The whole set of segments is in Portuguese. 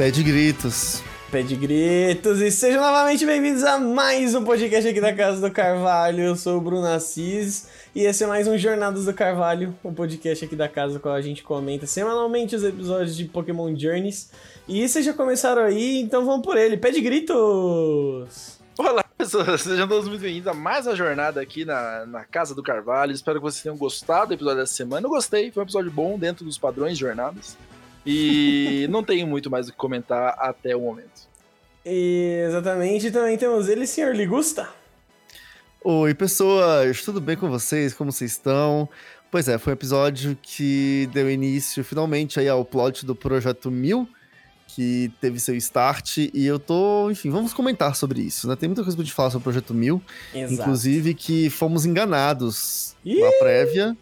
Pede gritos. Pede gritos e sejam novamente bem-vindos a mais um podcast aqui da Casa do Carvalho. Eu sou o Bruno Assis e esse é mais um Jornadas do Carvalho, um podcast aqui da casa com a gente comenta semanalmente os episódios de Pokémon Journeys. E vocês já começaram aí, então vamos por ele. Pede gritos! Olá, pessoas, sejam todos muito bem-vindos a mais uma jornada aqui na, na Casa do Carvalho. Espero que vocês tenham gostado do episódio dessa semana. Eu gostei, foi um episódio bom dentro dos padrões de jornadas. E não tenho muito mais o que comentar até o momento. E, exatamente, também temos ele, senhor Ligusta. Oi, pessoas, tudo bem com vocês? Como vocês estão? Pois é, foi um episódio que deu início finalmente aí ao plot do Projeto Mil, que teve seu start, e eu tô, enfim, vamos comentar sobre isso, né? Tem muita coisa pra gente falar sobre o Projeto Mil, Exato. inclusive que fomos enganados Ih! na prévia,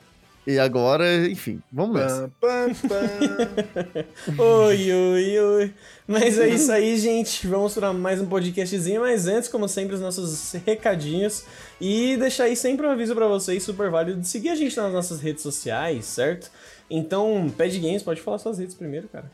e agora, enfim, vamos nessa. Oi, oi, oi. Mas é isso aí, gente. Vamos para mais um podcastzinho. Mas antes, como sempre, os nossos recadinhos. E deixar aí sempre um aviso para vocês, super válido, de seguir a gente nas nossas redes sociais, certo? Então, Pad Games, pode falar suas redes primeiro, cara.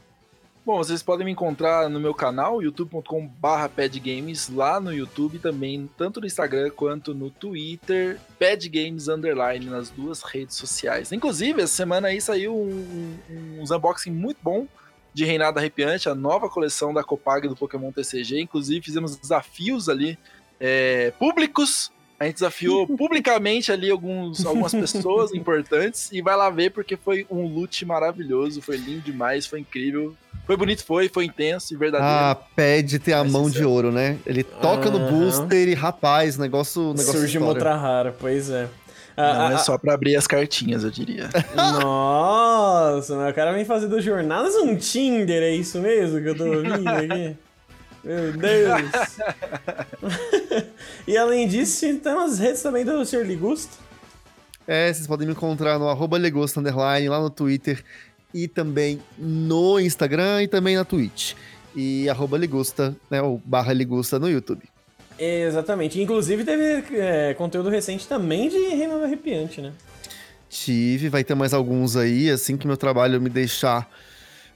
Bom, vocês podem me encontrar no meu canal, youtube.com.br padgames, lá no YouTube também, tanto no Instagram quanto no Twitter, padgames underline nas duas redes sociais. Inclusive, essa semana aí saiu um, um, uns unboxing muito bom de Reinado Arrepiante, a nova coleção da Copag do Pokémon TCG. Inclusive, fizemos desafios ali é, públicos. A gente desafiou publicamente ali alguns, algumas pessoas importantes e vai lá ver porque foi um loot maravilhoso, foi lindo demais, foi incrível. Foi bonito, foi, foi intenso e verdadeiro. Ah, pede ter a Vai mão de certo. ouro, né? Ele toca no Aham. booster e, rapaz, negócio. negócio Surge uma outra rara, pois é. Não Ah, é ah, só pra abrir as cartinhas, eu diria. Nossa, mas o cara vem fazer do Jornadas um Tinder, é isso mesmo que eu tô ouvindo aqui? Meu Deus! e além disso, tem umas redes também do Sr. Ligusto. É, vocês podem me encontrar no arroba Underline, lá no Twitter e também no Instagram e também na Twitch. E arroba Ligusta, né, ou barra Ligusta no YouTube. Exatamente. Inclusive teve é, conteúdo recente também de Reino Arrepiante, né? Tive, vai ter mais alguns aí, assim que meu trabalho me deixar,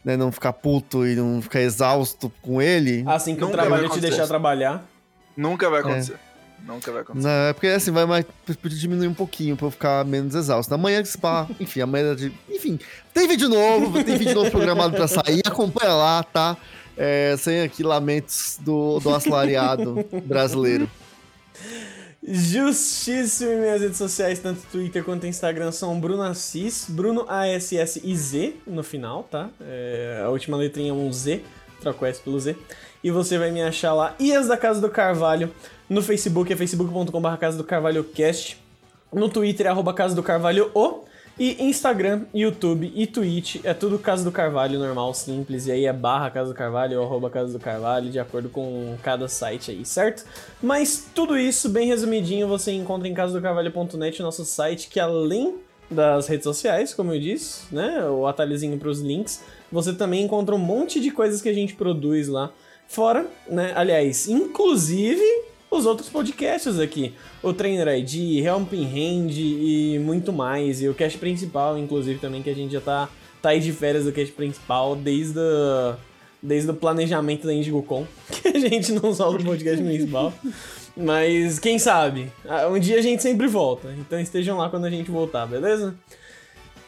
né, não ficar puto e não ficar exausto com ele. Assim que Nunca o trabalho te deixar trabalhar. Nunca vai acontecer. Nunca vai acontecer. Não, é porque assim, vai mais. Podia diminuir um pouquinho pra eu ficar menos exausto. Amanhã que spa, enfim, amanhã de. Enfim, tem vídeo novo, tem vídeo novo programado pra sair. Acompanha lá, tá? É, sem aqui lamentos do, do assalariado brasileiro. Justíssimo em minhas redes sociais, tanto Twitter quanto Instagram, são Bruno Assis, Bruno A-S-S-I-Z no final, tá? É, a última letrinha é um Z, troca o S pelo Z. E você vai me achar lá. E as da Casa do Carvalho, no Facebook é facebook.com.br Casa do Carvalho Cast. No Twitter é arroba Casa do Carvalho O. E Instagram, YouTube e Twitch é tudo Casa do Carvalho normal, simples. E aí é barra Casa do Carvalho ou arroba Casa do Carvalho, de acordo com cada site aí, certo? Mas tudo isso, bem resumidinho, você encontra em casadocarvalho.net, nosso site, que além das redes sociais, como eu disse, né? O atalhozinho para os links, você também encontra um monte de coisas que a gente produz lá. Fora, né? Aliás, inclusive os outros podcasts aqui. O Trainer ID, Helping Hand e muito mais. E o cast principal, inclusive, também, que a gente já tá, tá aí de férias do cast principal desde desde o planejamento da IndigoCon, que a gente não solta o podcast principal. Mas quem sabe? Ah, Um dia a gente sempre volta. Então estejam lá quando a gente voltar, beleza?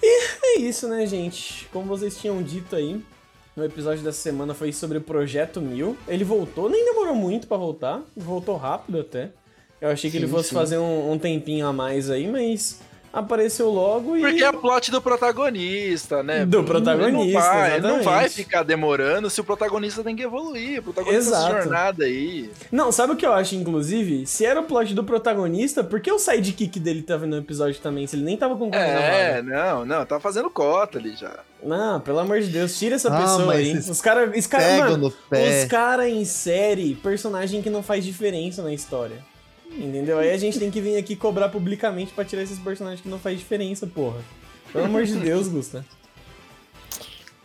E é isso, né, gente? Como vocês tinham dito aí, no episódio dessa semana foi sobre o Projeto Mil. Ele voltou, nem demorou muito pra voltar, voltou rápido até. Eu achei que ele Sim, fosse sim. fazer um, um tempinho a mais aí, mas apareceu logo e. Porque é plot do protagonista, né? Do Ele protagonista, Não vai, ele não vai ficar demorando se o protagonista tem que evoluir. O protagonista Exato. jornada aí. Não, sabe o que eu acho, inclusive? Se era o plot do protagonista, por que o sidekick dele tava no episódio também? Se ele nem tava com É, não, não, tá fazendo cota ali já. Não, pelo amor de Deus, tira essa Ah, pessoa mas aí. Os caras. Os caras, Pegam mano, no pé. os caras em série, personagem que não faz diferença na história. Entendeu? Aí a gente tem que vir aqui cobrar publicamente pra tirar esses personagens que não faz diferença, porra. Pelo amor de Deus, Gusta.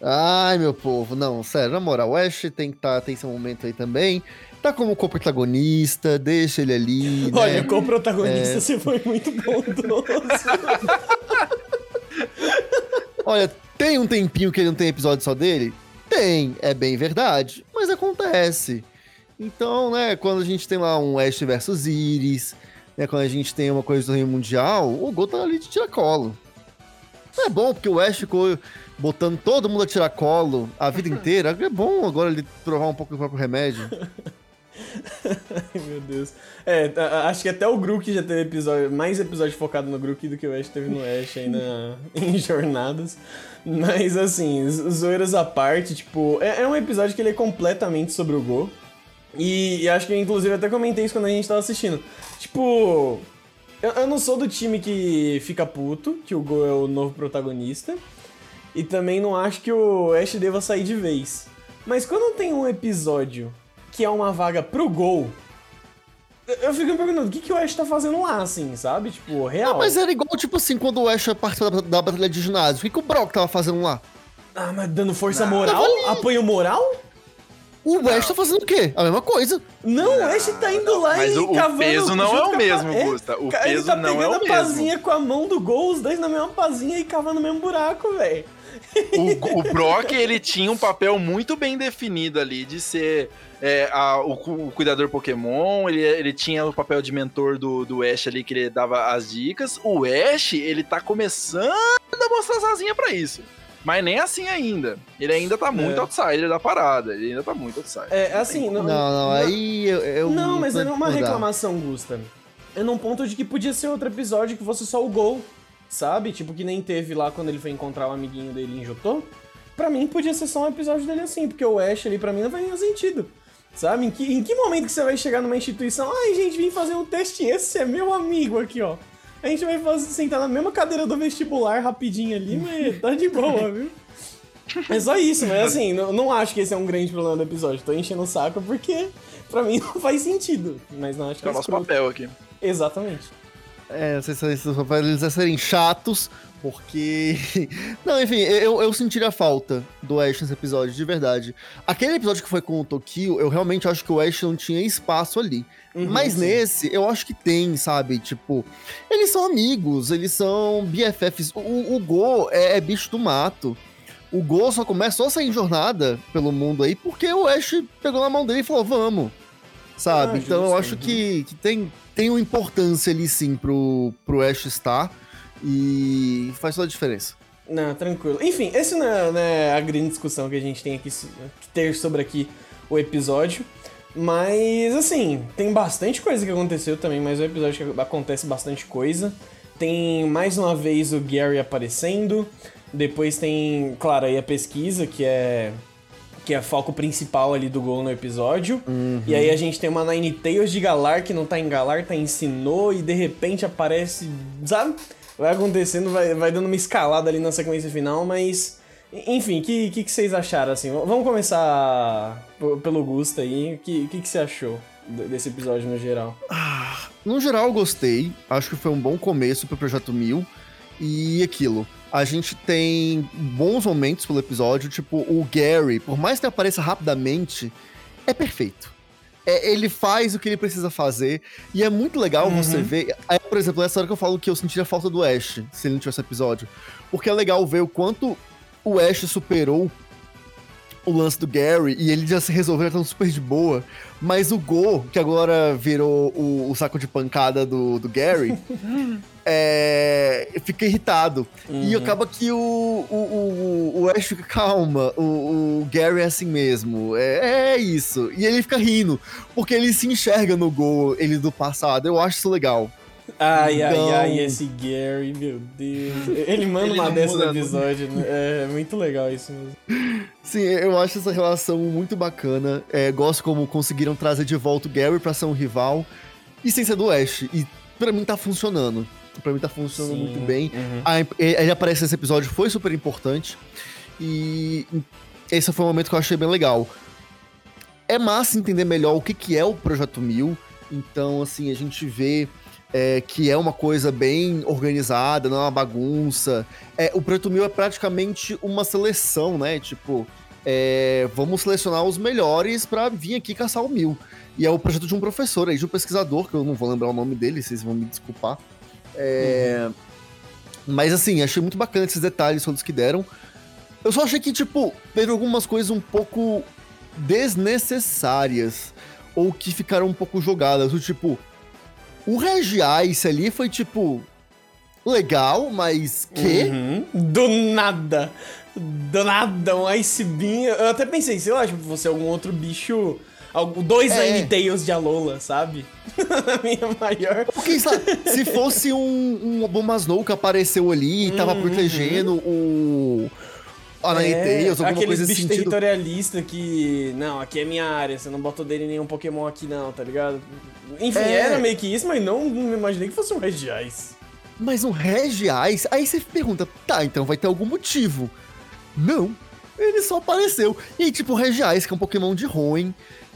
Ai, meu povo, não, sério, na moral, o Ash tem que tá, tem seu momento aí também. Tá como co-protagonista, deixa ele ali. né? Olha, com o protagonista É. você foi muito bondoso. Olha, tem um tempinho que ele não tem episódio só dele? Tem, é bem verdade, mas acontece. Então, né, quando a gente tem lá um Ash versus Iris, né, quando a gente tem uma coisa do Rio Mundial, o Gol tá ali de tiracolo. É bom, porque o Ash ficou botando todo mundo a tiracolo a vida inteira. É bom agora ele provar um pouco do próprio remédio. Ai, meu Deus. É, acho que até o Grook já teve episódio, mais episódio focado no Grook do que o Ash teve no Ash aí na, em jornadas. Mas assim, zoeiras à parte, tipo, é, é, um episódio que ele é completamente sobre o Go. E, e, acho que inclusive até comentei isso quando a gente tava assistindo. Tipo, eu, eu não sou do time que fica puto, que o Go é o novo protagonista. E também não acho que o Ash deva sair de vez. Mas quando tem um episódio que é uma vaga pro gol. Eu fico me perguntando, o que, que o Ash tá fazendo lá, assim, sabe? Tipo, real. Não, mas era igual, tipo assim, quando o Ash participou da, da batalha de ginásio. O que, que o Brock tava fazendo lá? Ah, mas dando força não, moral? Apoio moral? O não. Ash tá fazendo o quê? A mesma coisa. Não, o Ash tá indo lá mas e o, cavando... o peso não é o mesmo, é, Gusta. O peso tá não é o mesmo. Ele tá pegando a pazinha com a mão do gol, os dois na mesma pazinha e cavando o mesmo buraco, velho. O, o Brock, ele tinha um papel muito bem definido ali de ser é, a, o, o, cuidador Pokémon, ele, ele tinha o papel de mentor do, do Ash ali, que ele dava as dicas. O Ash, ele tá começando a mostrar sozinha para isso. Mas nem assim ainda. Ele ainda tá muito é. outsider da parada. Ele ainda tá muito outsider. É, assim... Não, não, não aí eu, eu Não, mas é uma reclamação, Gusta. É num ponto de que podia ser outro episódio que fosse só o gol sabe? Tipo, que nem teve lá quando ele foi encontrar o amiguinho dele em Jotô. Pra mim, podia ser só um episódio dele assim, porque o Ash ali pra mim não faz nenhum sentido. Sabe? Em que, em que momento que você vai chegar numa instituição? Ai, gente, vim fazer um teste, esse é meu amigo aqui, ó. A gente vai fazer, sentar na mesma cadeira do vestibular rapidinho ali, mas tá de boa, viu? É só isso, mas assim, não, não acho que esse é um grande problema do episódio. Tô enchendo o saco porque pra mim não faz sentido. Mas não acho que é o nosso papel aqui. Exatamente. É, não sei se esses papéis eles serem chatos, porque. Não, enfim, eu, eu sentiria falta do Ash nesse episódio, de verdade. Aquele episódio que foi com o Tokio, eu realmente acho que o Ash não tinha espaço ali. Uhum, Mas sim. nesse, eu acho que tem, sabe? Tipo, eles são amigos, eles são BFFs. O, o Go é, é bicho do mato. O Go só começou a sair em jornada pelo mundo aí porque o Ash pegou na mão dele e falou: vamos. Sabe? Ah, então justo, eu acho que, que tem, tem uma importância ali sim pro, pro Ash estar e faz toda a diferença. Não, tranquilo. Enfim, essa não é, não é a grande discussão que a gente tem aqui que ter sobre aqui o episódio. Mas, assim, tem bastante coisa que aconteceu também, mas o episódio que acontece bastante coisa. Tem mais uma vez o Gary aparecendo. Depois tem, claro, aí a pesquisa, que é que é foco principal ali do gol no episódio. Uhum. E aí a gente tem uma Nine Tails de Galar que não tá em Galar, tá em Sinnoh, e de repente aparece, sabe? Vai acontecendo, vai, vai dando uma escalada ali na sequência final, mas... Enfim, o que, que, que, vocês acharam, assim? Vamos começar pelo Gusta aí. O que, que, que você achou desse episódio no geral? Ah, no geral, eu gostei. Acho que foi um bom começo pro Projeto Mil. E aquilo, a gente tem bons momentos pelo episódio, tipo, o Gary, por mais que apareça rapidamente, é perfeito. É, ele faz o que ele precisa fazer, e é muito legal uhum. você ver. Aí, por exemplo, essa hora que eu falo que eu sentiria falta do Ash, se ele não tivesse episódio. Porque é legal ver o quanto o Ash superou o lance do Gary e ele já se resolveu tão super de boa. Mas o Go, que agora virou o, o saco de pancada do, do Gary, é, fica irritado. Uhum. E acaba que o, o, o, o Ash fica, calma, o, o Gary é assim mesmo. É, é isso. E ele fica rindo, porque ele se enxerga no Go, ele do passado. Eu acho isso legal. Ai, então... ai, ai, esse Gary, meu Deus. Ele manda ele uma dessa no episódio, né? É muito legal isso mesmo. Sim, eu acho essa relação muito bacana. É, gosto como conseguiram trazer de volta o Gary pra ser um rival e sem ser do Ash. E pra mim tá funcionando. Pra mim tá funcionando Sim, muito bem. Uhum. A, ele aparece nesse episódio, foi super importante. E esse foi um momento que eu achei bem legal. É massa entender melhor o que, que é o Projeto Mil. Então, assim, a gente vê é, que é uma coisa bem organizada, não é uma bagunça. É, o Preto Mil é praticamente uma seleção, né? Tipo, é, vamos selecionar os melhores para vir aqui caçar o mil. E é o projeto de um professor aí, de um pesquisador, que eu não vou lembrar o nome dele, vocês vão me desculpar. É, uhum. Mas assim, achei muito bacana esses detalhes todos que deram. Eu só achei que, tipo, teve algumas coisas um pouco desnecessárias. Ou que ficaram um pouco jogadas. O tipo, o Regiais ali foi tipo. Legal, mas que? Uhum. Do nada. Do nada, um Ice Beam. Eu até pensei, sei lá, tipo, você algum outro bicho. Dois É. Nine Tails de Alola, sabe? A minha maior. Porque, sabe, se fosse um, um Bombasnou que apareceu ali e tava Uhum. protegendo o. A Ninetales, alguma aqueles coisa sentido. territorialistas que. Não, aqui é minha área, você não bota o dele nenhum Pokémon aqui, não, tá ligado? Enfim, É. era meio que isso, mas não, não imaginei que fosse um Regiais. Mas um Regiais, aí você pergunta, tá, então vai ter algum motivo. Não, ele só apareceu. E tipo, o Regiais, que é um Pokémon de ruim.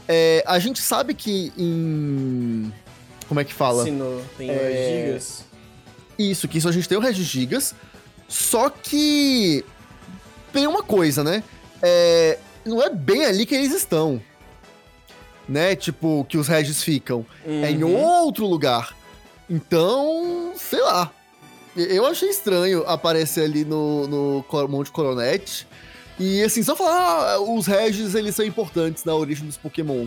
É, a gente sabe que em. Como é que fala? Sino tem É. gigas. Isso, que isso a gente tem o Regigigas. Só que. Tem uma coisa, né? É, não é bem ali que eles estão. Né? Tipo, que os Regis ficam. É em Uhum. outro lugar. Então, sei lá. Eu achei estranho aparecer ali no, no Monte Coronet. E assim, só falar, ah, os Regis, eles são importantes na origem dos Pokémon.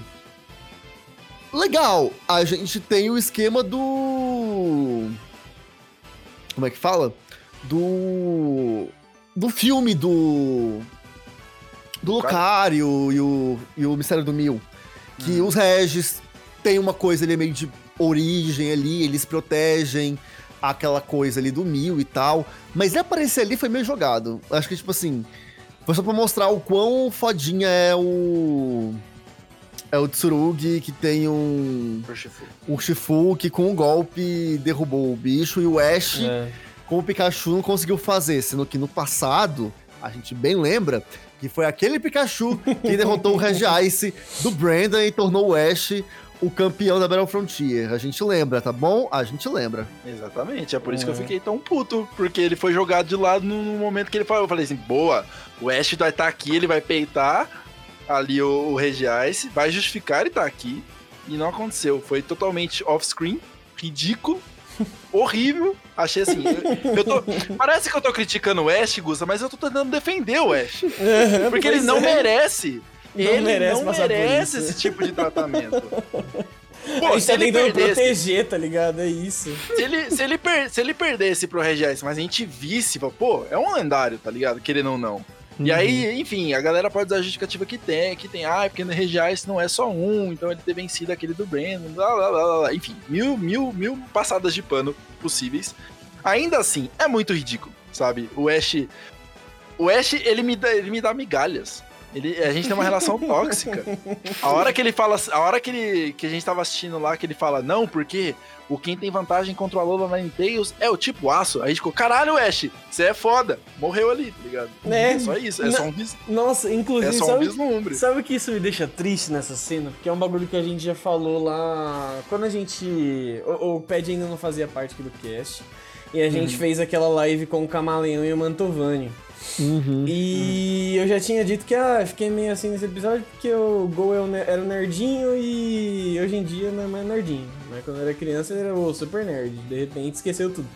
Legal, a gente tem o esquema do... Como é que fala? Do... Do filme do... Do Lucario e o, e o Mistério do Mil. Que os Regis tem uma coisa ali meio de origem ali, eles protegem aquela coisa ali do Mil e tal. Mas ele aparecer ali foi meio jogado. Acho que, tipo assim, foi só pra mostrar o quão fodinha é o. É o Tsurugi que tem um. Urshifu. Um Shifu que com um golpe derrubou o bicho e o Ash É. com o Pikachu não conseguiu fazer, sendo que no passado, a gente bem lembra, que foi aquele Pikachu que derrotou o Regice do Brandon e tornou o Ash o campeão da Battle Frontier. A gente lembra, tá bom? A gente lembra. Exatamente, é por isso que eu É. fiquei tão puto, porque ele foi jogado de lado no, momento que ele falou. Eu falei assim, boa, o Ash vai estar aqui, ele vai peitar ali o, o Regice, vai justificar ele estar aqui, e não aconteceu. Foi totalmente off-screen, ridículo, horrível. Achei assim, eu, eu tô, parece que eu tô criticando o Ash, Gusta, mas eu tô tentando defender o Ash, porque ele não é. merece. Ele merece não merece esse tipo de tratamento. Pô, se tá ele tentando perdesse, proteger, tá ligado? É isso. se ele, se, ele per- se ele perdesse pro Regice, mas a gente visse, pô, é um lendário, tá ligado? Querendo ou não. E Uhum. aí, enfim, a galera pode usar a justificativa que tem, que tem, ah, porque no Regice não é só um, então ele ter vencido aquele do Brandon, blá blá blá blá, blá. enfim, mil, mil, mil passadas de pano possíveis. Ainda assim, é muito ridículo, sabe? O Ash. O Ash, ele me dá, ele me dá migalhas. Ele, a gente tem uma relação tóxica. A hora que ele fala, a hora que ele que a gente tava assistindo lá que ele fala não, porque o quem tem vantagem contra o Alola Ninetales é o tipo aço. Aí a gente ficou, caralho, Ash, você é foda. Morreu ali, tá ligado? É. só isso, é só um, vis- Nossa, é inclusive, só um sabe, vislumbre. sabe o que isso me deixa triste nessa cena? Porque é um bagulho que a gente já falou lá. Quando a gente. O, o Pad ainda não fazia parte aqui do cast. E a Uhum. gente fez aquela live com o Camaleão e o Mantovani. Uhum. E eu já tinha dito que ah, fiquei meio assim nesse episódio porque o Gol é era o nerdinho e hoje em dia não é mais nerdinho. Mas quando eu era criança ele era o super nerd. De repente esqueceu tudo.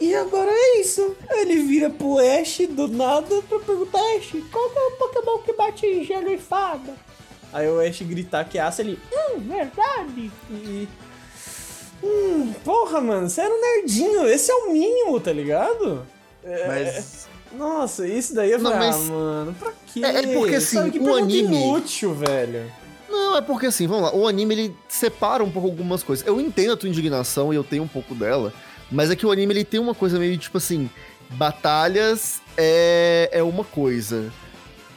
E agora é isso. Ele vira pro Ash do nada pra perguntar: Ash, qual é o Pokémon que bate em gelo e fada? Aí o Ash gritar que aça ele. Hum, verdade. E. Hum, porra, mano, você era um nerdinho. Esse é o mínimo, tá ligado? É, Mas nossa, isso daí eu Não, falei, mas- ah, mano, pra quê? É- é porque, assim, Sabe, que o anime- inútil, velho. Não, é porque assim, vamos lá, o anime ele separa um pouco algumas coisas. Eu entendo a tua indignação e eu tenho um pouco dela, mas é que o anime ele tem uma coisa meio tipo assim, batalhas é, é uma coisa.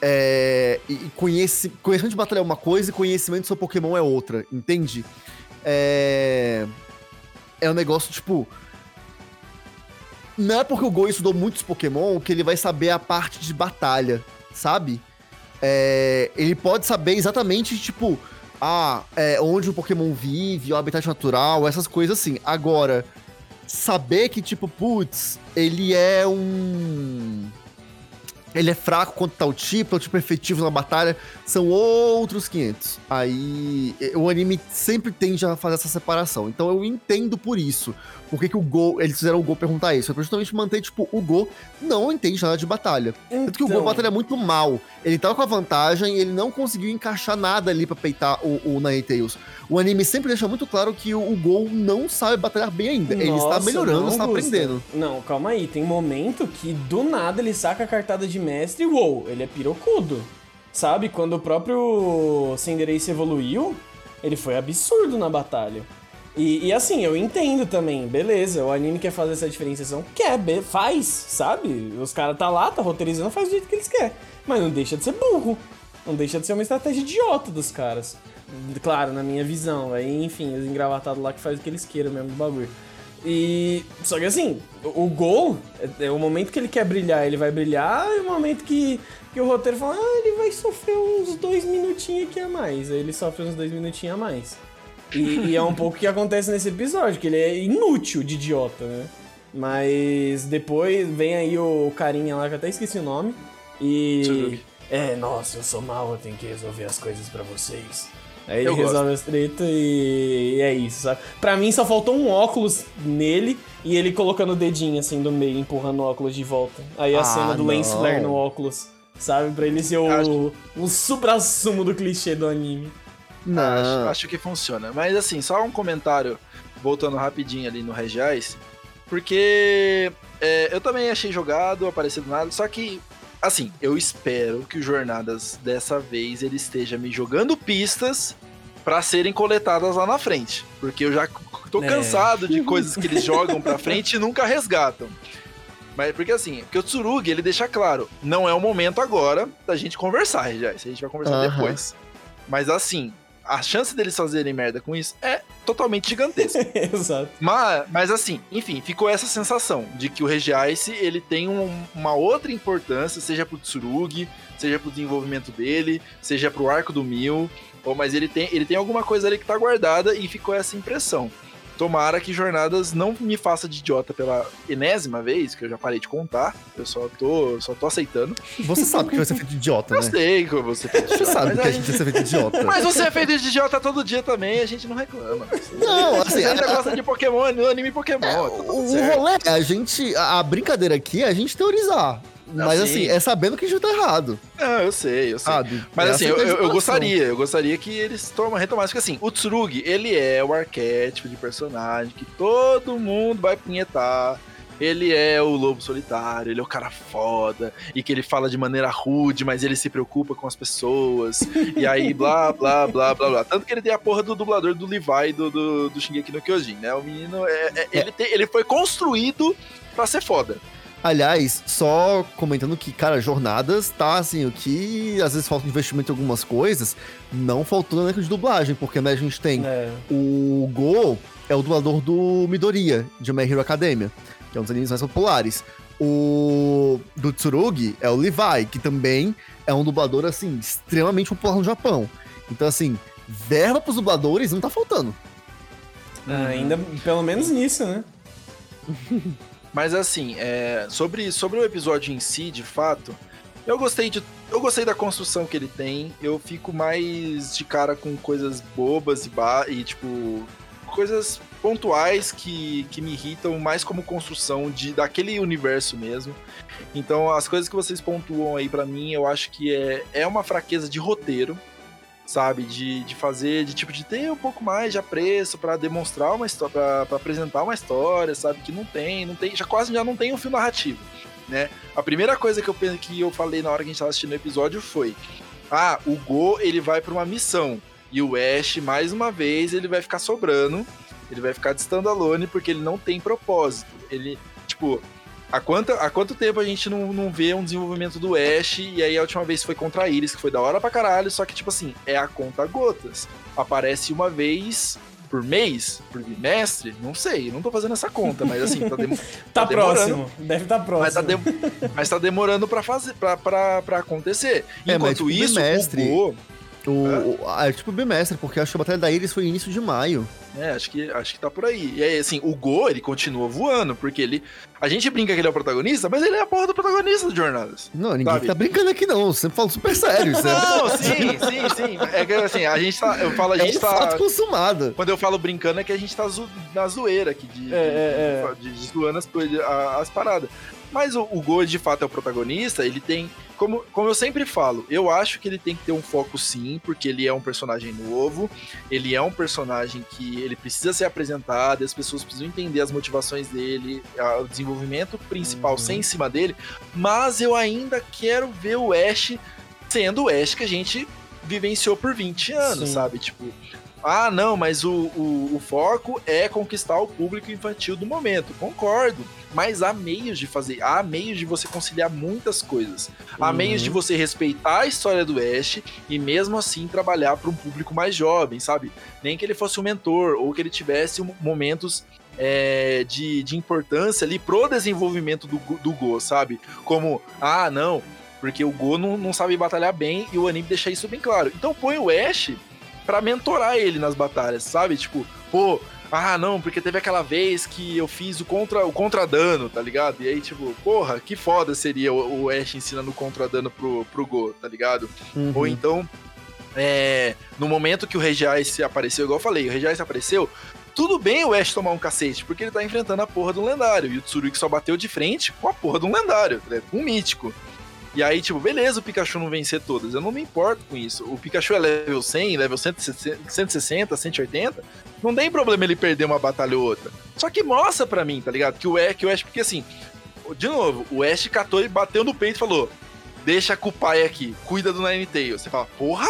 É, e conhece, conhecimento de batalha é uma coisa e conhecimento seu Pokémon é outra, entende? É. É um negócio tipo. Não é porque o Goi estudou muitos Pokémon que ele vai saber a parte de batalha, sabe? É, ele pode saber exatamente, tipo, ah, é, onde o Pokémon vive, o habitat natural, essas coisas assim. Agora, saber que, tipo, putz, ele é um. ele é fraco quanto tal tipo, é o tipo efetivo na batalha, são outros 500. Aí o anime sempre tende a fazer essa separação. Então eu entendo por isso. Por que, que o Go, eles fizeram o Go perguntar isso? É pra justamente manter, tipo, o Go não entende nada de batalha. Então... Tanto que o Go então. batalha muito mal. Ele tava com a vantagem e ele não conseguiu encaixar nada ali pra peitar o, o Ninetales. O anime sempre deixa muito claro que o, o Go não sabe batalhar bem ainda. Nossa, ele está melhorando, não, está aprendendo. Não, calma aí. Tem momento que do nada ele saca a cartada de mestre e uou, ele é pirocudo. Sabe? Quando o próprio Cinderace evoluiu, ele foi absurdo na batalha. E, e, assim, eu entendo também, beleza, o anime quer fazer essa diferenciação, quer, faz, sabe? Os caras tá lá, tá roteirizando, faz do jeito que eles querem. Mas não deixa de ser burro. Não deixa de ser uma estratégia idiota dos caras. Claro, na minha visão. Aí, enfim, os engravatados lá que fazem o que eles queiram mesmo do bagulho. E. Só que assim, o, gol, é, é, o momento que ele quer brilhar, ele vai brilhar, e o momento que, que o roteiro fala, ah, ele vai sofrer uns dois minutinhos aqui a mais. Aí ele sofre uns dois minutinhos a mais. E, e, é um pouco o que acontece nesse episódio, que ele é inútil de idiota, né? Mas depois vem aí o carinha lá, que eu até esqueci o nome. E. É, nossa, eu sou mal, eu tenho que resolver as coisas para vocês. Aí ele eu resolve gosto. as tretas e... e é isso, sabe? Pra mim só faltou um óculos nele e ele colocando o dedinho assim do meio, empurrando o óculos de volta. Aí a ah, cena do não. Lance Flair no óculos, sabe? Pra ele ser o, o supra-sumo do clichê do anime. Não. Acho, acho, que funciona. Mas assim, só um comentário, voltando rapidinho ali no Regiais, porque é, eu também achei jogado, apareceu do nada, só que, assim, eu espero que o Jornadas dessa vez ele esteja me jogando pistas para serem coletadas lá na frente. Porque eu já tô é. cansado de coisas que eles jogam pra frente e nunca resgatam. Mas porque assim, porque o Tsurugi ele deixa claro, não é o momento agora da gente conversar, Regiais. A gente vai conversar uhum. depois. Mas assim, a chance deles fazerem merda com isso é totalmente gigantesca. Exato. Mas, mas assim, enfim, ficou essa sensação de que o Regice, ele tem um, uma outra importância, seja pro Tsurugi, seja pro desenvolvimento dele, seja pro arco do Mil, ou, mas ele tem, ele tem alguma coisa ali que tá guardada e ficou essa impressão. Tomara que Jornadas não me faça de idiota pela enésima vez, que eu já parei de contar. Eu só tô, só tô aceitando. Você sabe que vai ser feito de idiota, eu né? Eu sei que você feito de idiota. Você sabe que a gente vai ser feito de idiota. Mas você é feito de idiota todo dia também, a gente não reclama. Não, assim... A gente gosta de Pokémon, anime Pokémon. É, tá o rolê é a gente... A brincadeira aqui é a gente teorizar. Mas assim, é sabendo que gente tá errado. Ah, eu sei, eu sei. Mas é assim, eu, eu, gostaria, eu gostaria que eles retomassem, porque assim, o Tsurugi, ele é o arquétipo de personagem que todo mundo vai punhetar. Ele é o lobo solitário, ele é o cara foda, e que ele fala de maneira rude, mas ele se preocupa com as pessoas, e aí blá, blá, blá, blá, blá. Tanto que ele tem a porra do dublador do Levi do, do, do Shingeki no Kyojin, né? O menino, é, é, ele, tem, ele foi construído pra ser foda. Aliás, só comentando que, cara, jornadas tá assim, o que às vezes falta investimento em algumas coisas, não faltou na de dublagem, porque né, a gente tem é. o Go, é o dublador do Midoriya, de My Hero Academia, que é um dos animes mais populares. O do Tsurugi é o Levi, que também é um dublador, assim, extremamente popular no Japão. Então, assim, verba pros dubladores não tá faltando. Ah, ainda, pelo menos nisso, né? Mas assim, é, sobre, sobre o episódio em si, de fato, eu gostei de. Eu gostei da construção que ele tem. Eu fico mais de cara com coisas bobas e, e tipo. Coisas pontuais que, que me irritam mais como construção de daquele universo mesmo. Então, as coisas que vocês pontuam aí para mim, eu acho que é, é uma fraqueza de roteiro sabe? De, de fazer, de tipo, de ter um pouco mais de apreço para demonstrar uma história, para apresentar uma história, sabe? Que não tem, não tem, já quase já não tem um fio narrativo, né? A primeira coisa que eu, que eu falei na hora que a gente tava assistindo o episódio foi: ah, o Go ele vai para uma missão e o Ash, mais uma vez, ele vai ficar sobrando, ele vai ficar de standalone porque ele não tem propósito. Ele, tipo, Há quanto, há quanto tempo a gente não, não vê um desenvolvimento do Ash e aí a última vez foi contra a Iris, que foi da hora pra caralho, só que, tipo assim, é a conta gotas. Aparece uma vez por mês, por bimestre, não sei, não tô fazendo essa conta, mas assim, tá, dem tá, tá próximo, deve estar tá próximo. Mas tá, de mas tá demorando pra fazer, pra, pra, pra acontecer. É, Enquanto mas, isso, bimestre... o Go... O, o, é tipo bimestre, porque acho que a Batalha da Iris foi início de maio. É, acho que, acho que tá por aí. E aí, assim, o Go, ele continua voando, porque ele. A gente brinca que ele é o protagonista, mas ele é a porra do protagonista de jornadas. Não, ninguém sabe? tá brincando aqui, não. Você fala super sério. Você... não, sim, sim, sim. É que assim, a gente tá. Eu falo, a gente é tá. Fato consumado. Quando eu falo brincando, é que a gente tá zo... na zoeira aqui, de, é, de, é, de, de zoando as as paradas. Mas o, o Go, de fato, é o protagonista, ele tem. Como, como eu sempre falo, eu acho que ele tem que ter um foco sim, porque ele é um personagem novo, ele é um personagem que ele precisa ser apresentado, as pessoas precisam entender as motivações dele, o desenvolvimento principal uhum. sem em cima dele, mas eu ainda quero ver o Ash sendo o Ash que a gente vivenciou por 20 anos, sim. sabe? Tipo, ah, não, mas o, o, o, foco é conquistar o público infantil do momento. Concordo. Mas há meios de fazer, há meios de você conciliar muitas coisas. Há uhum. meios de você respeitar a história do Ash e mesmo assim trabalhar para um público mais jovem, sabe? Nem que ele fosse um mentor ou que ele tivesse momentos é, de, de importância ali pro desenvolvimento do, do Go, sabe? Como, ah, não, porque o Go não, não sabe batalhar bem e o anime deixa isso bem claro. Então põe o Ash para mentorar ele nas batalhas, sabe? Tipo, pô, ah, não, porque teve aquela vez que eu fiz o contra o contradano, tá ligado? E aí, tipo, porra, que foda seria o, o Ash ensinando o contradano pro, pro Go, tá ligado? Uhum. Ou então, é, no momento que o Regiais apareceu, igual eu falei, o Regiais apareceu, tudo bem o Ash tomar um cacete, porque ele tá enfrentando a porra do lendário. E o Tsurugi só bateu de frente com a porra do lendário, tá um mítico. E aí, tipo, beleza o Pikachu não vencer todas. Eu não me importo com isso. O Pikachu é level 100, level 160, 180. Não tem problema ele perder uma batalha ou outra. Só que mostra pra mim, tá ligado? Que o que o Ash porque assim, de novo, o Ash catou e bateu no peito e falou: Deixa com o pai aqui, cuida do Ninetales. Você fala, porra,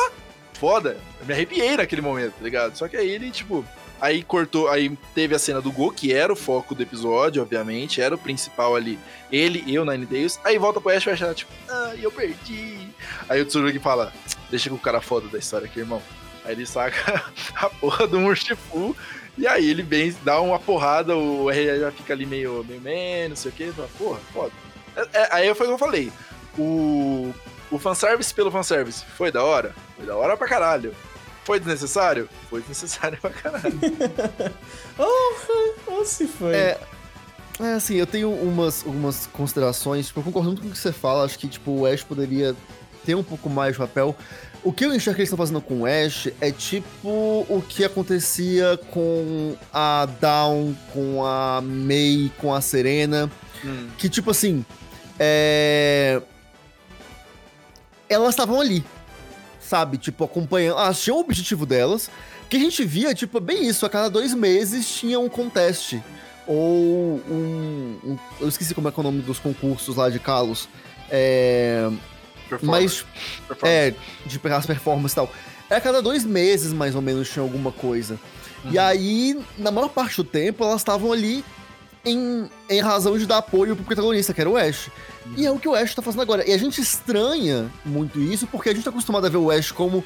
foda. Eu me arrepiei naquele momento, tá ligado? Só que aí ele, tipo, Aí cortou, aí teve a cena do Go, que era o foco do episódio, obviamente, era o principal ali. Ele e o Nine Days. Aí volta pro Ash e o tipo, ah, eu perdi. Aí o Tsurugi fala, deixa com o cara foda da história aqui, irmão. Aí ele saca a porra do Urshifu. E aí ele vem, dá uma porrada, o R já fica ali meio, meio menos, não sei o que. Porra, foda. É, é, aí foi o que eu falei. O, o fanservice pelo fanservice foi da hora? Foi da hora pra caralho. Foi desnecessário? Foi desnecessário pra caralho. oh, oh, se foi. É, é, assim, eu tenho umas, umas considerações. Tipo, eu concordo muito com o que você fala. Acho que, tipo, o Ash poderia ter um pouco mais de papel. O que eu enxergo que eles estão fazendo com o Ash é tipo o que acontecia com a Dawn, com a Mei, com a Serena. Hum. Que, tipo assim, é... elas estavam ali sabe? Tipo, acompanhando. Elas ah, tinham o objetivo delas. Que a gente via, tipo, bem isso. A cada dois meses tinha um contest. Ou um. um eu esqueci como é, que é o nome dos concursos lá de Kalos. É. Mas. É, de pegar as performances e tal. É a cada dois meses, mais ou menos, tinha alguma coisa. Uhum. E aí, na maior parte do tempo, elas estavam ali em, em razão de dar apoio pro protagonista, que era o Ash. E é o que o Ash tá fazendo agora. E a gente estranha muito isso, porque a gente tá acostumado a ver o Ash como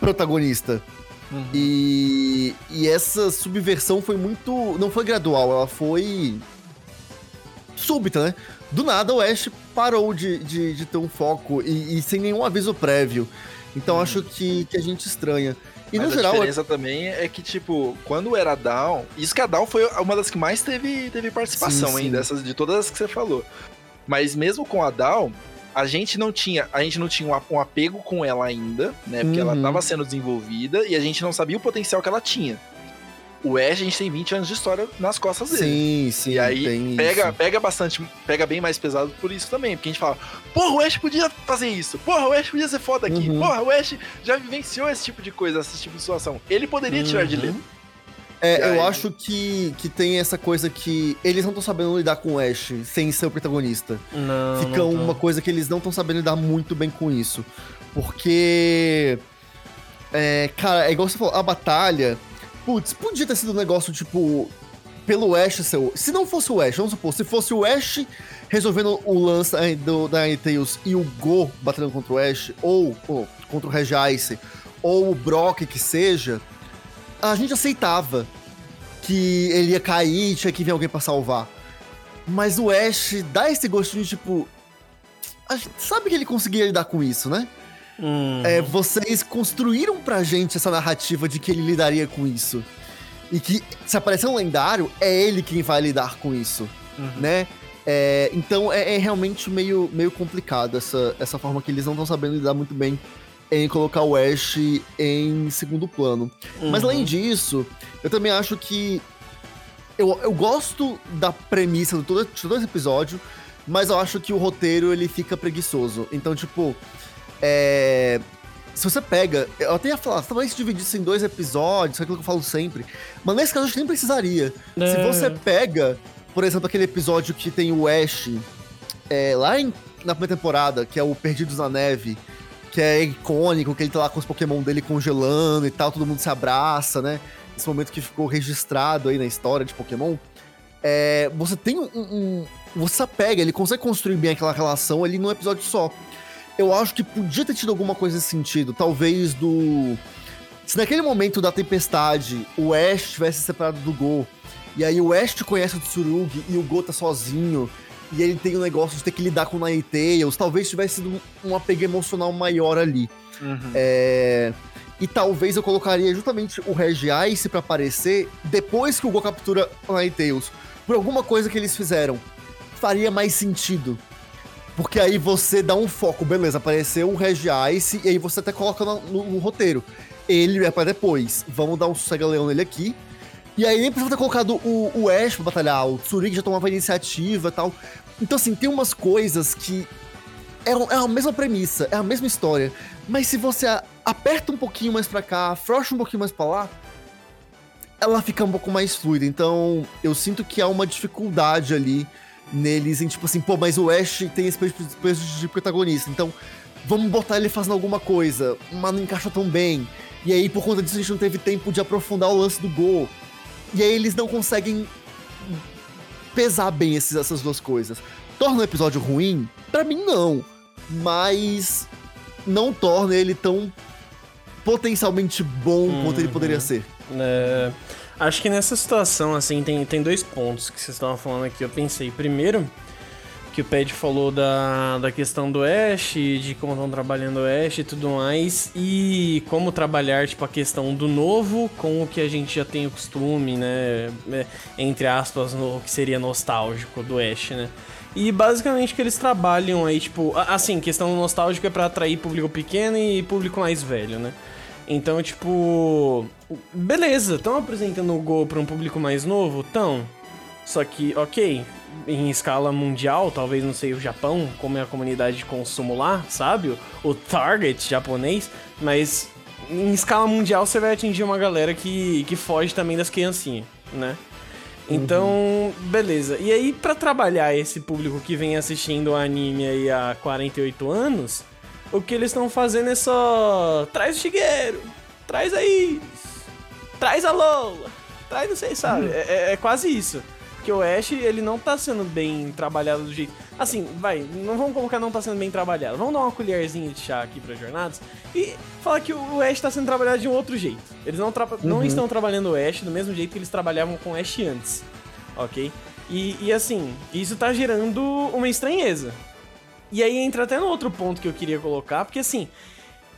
protagonista. Uhum. E, e essa subversão foi muito. Não foi gradual, ela foi. súbita, né? Do nada o Ash parou de, de, de ter um foco e, e, sem nenhum aviso prévio. Então uhum. acho que, que a gente estranha. E Mas no geral. A diferença também é que, tipo, quando era Down. Isso que a Down foi uma das que mais teve, teve participação, sim, hein? Dessas, de todas as que você falou. Mas mesmo com a Down, a gente não tinha, a gente não tinha um apego com ela ainda, né? Porque uhum. ela estava sendo desenvolvida e a gente não sabia o potencial que ela tinha. O Ash, a gente tem 20 anos de história nas costas dele. Sim, sim. E aí pega, pega bastante, pega bem mais pesado por isso também. Porque a gente fala, porra, o Ash podia fazer isso. Porra, o Ash podia ser foda aqui. Uhum. Porra, o Ash já vivenciou esse tipo de coisa, esse tipo de situação. Ele poderia uhum. tirar de letra. É, eu acho que, que tem essa coisa que eles não estão sabendo lidar com o Ash sem ser o protagonista. Não. Fica não uma coisa que eles não estão sabendo lidar muito bem com isso. Porque. É, cara, é igual você falou, a batalha. Putz, podia ter sido um negócio tipo. Pelo Ash ser. Se não fosse o Ash, vamos supor, se fosse o Ash resolvendo o lance do, da Tails e o Go batendo contra o Ash, ou, ou contra o Regice, ou o Brock que seja a gente aceitava que ele ia cair e tinha que vir alguém para salvar. Mas o Ash dá esse gostinho de tipo. A gente sabe que ele conseguia lidar com isso, né? Uhum. É, vocês construíram pra gente essa narrativa de que ele lidaria com isso. E que, se aparecer um lendário, é ele quem vai lidar com isso, uhum. né? É, então é, é, realmente meio, meio complicado essa, essa forma que eles não estão sabendo lidar muito bem em colocar o Ash em segundo plano. Uhum. Mas além disso, eu também acho que. Eu, eu gosto da premissa de todo, de todo esse episódio, mas eu acho que o roteiro ele fica preguiçoso. Então, tipo. É, se você pega. Eu até ia falar, talvez se dividisse em dois episódios, é aquilo que eu falo sempre. Mas nesse caso, a gente nem precisaria. É. Se você pega, por exemplo, aquele episódio que tem o Ash é, lá em, na primeira temporada, que é o Perdidos na Neve, que é icônico, que ele tá lá com os Pokémon dele congelando e tal, todo mundo se abraça, né? Esse momento que ficou registrado aí na história de Pokémon. É, você tem um, um. Você pega, ele consegue construir bem aquela relação ali num episódio só eu acho que podia ter tido alguma coisa nesse sentido. Talvez do. Se naquele momento da tempestade o Ash tivesse separado do Go, e aí o Ash conhece o Tsurugi e o Go tá sozinho, e ele tem o um negócio de ter que lidar com o Ninetales, talvez tivesse sido um apego emocional maior ali. Uhum. É... E talvez eu colocaria justamente o Regice para aparecer depois que o Go captura o Ninetales. Por alguma coisa que eles fizeram. Faria mais sentido. Porque aí você dá um foco, beleza, apareceu o Regice, e aí você até coloca no, no, no roteiro. Ele é pra depois. Vamos dar um sossega-leão nele aqui. E aí nem precisa ter colocado o, o Ash pra batalhar, o Tsurik já tomava iniciativa e tal. Então, assim, tem umas coisas que. É, é a mesma premissa, é a mesma história. Mas se você aperta um pouquinho mais pra cá, afrouxa um pouquinho mais pra lá, ela fica um pouco mais fluida. Então, eu sinto que há uma dificuldade ali neles em tipo assim, pô, mas o Ash tem esse peso de protagonista, então vamos botar ele fazendo alguma coisa, mas não encaixa tão bem. E aí, por conta disso, a gente não teve tempo de aprofundar o lance do gol. E aí eles não conseguem pesar bem esses, essas duas coisas. Torna o episódio ruim? Para mim, não. Mas não torna ele tão potencialmente bom uhum. quanto ele poderia uhum. ser. É... Acho que nessa situação, assim, tem, tem dois pontos que vocês estavam falando aqui. Eu pensei, primeiro, que o Ped falou da, da questão do Ash, de como estão trabalhando o Ash e tudo mais, e como trabalhar, tipo, a questão do novo com o que a gente já tem o costume, né? É, entre aspas, o que seria nostálgico do Ash, né? E basicamente que eles trabalham aí, tipo, assim, questão nostálgica é pra atrair público pequeno e público mais velho, né? Então, tipo. Beleza, estão apresentando o Go para um público mais novo? Tão. Só que, ok, em escala mundial, talvez não sei o Japão, como é a comunidade de consumo lá, sabe? O target japonês, mas em escala mundial você vai atingir uma galera que, que foge também das criancinhas, né? Então, uhum. beleza. E aí, para trabalhar esse público que vem assistindo o anime aí há 48 anos, o que eles estão fazendo é só. Traz o Shigeru, traz a Iris, traz a Lola, traz não sei, sabe? Uhum. É, é, é, quase isso. Porque o Ash, ele não tá sendo bem trabalhado do jeito. Assim, vai, não vamos colocar não tá sendo bem trabalhado. Vamos dar uma colherzinha de chá aqui pra jornadas e falar que o Ash tá sendo trabalhado de um outro jeito. Eles não, uhum. não estão trabalhando o Ash do mesmo jeito que eles trabalhavam com o Ash antes, ok? E, e assim, isso tá gerando uma estranheza. E aí entra até no outro ponto que eu queria colocar, porque assim,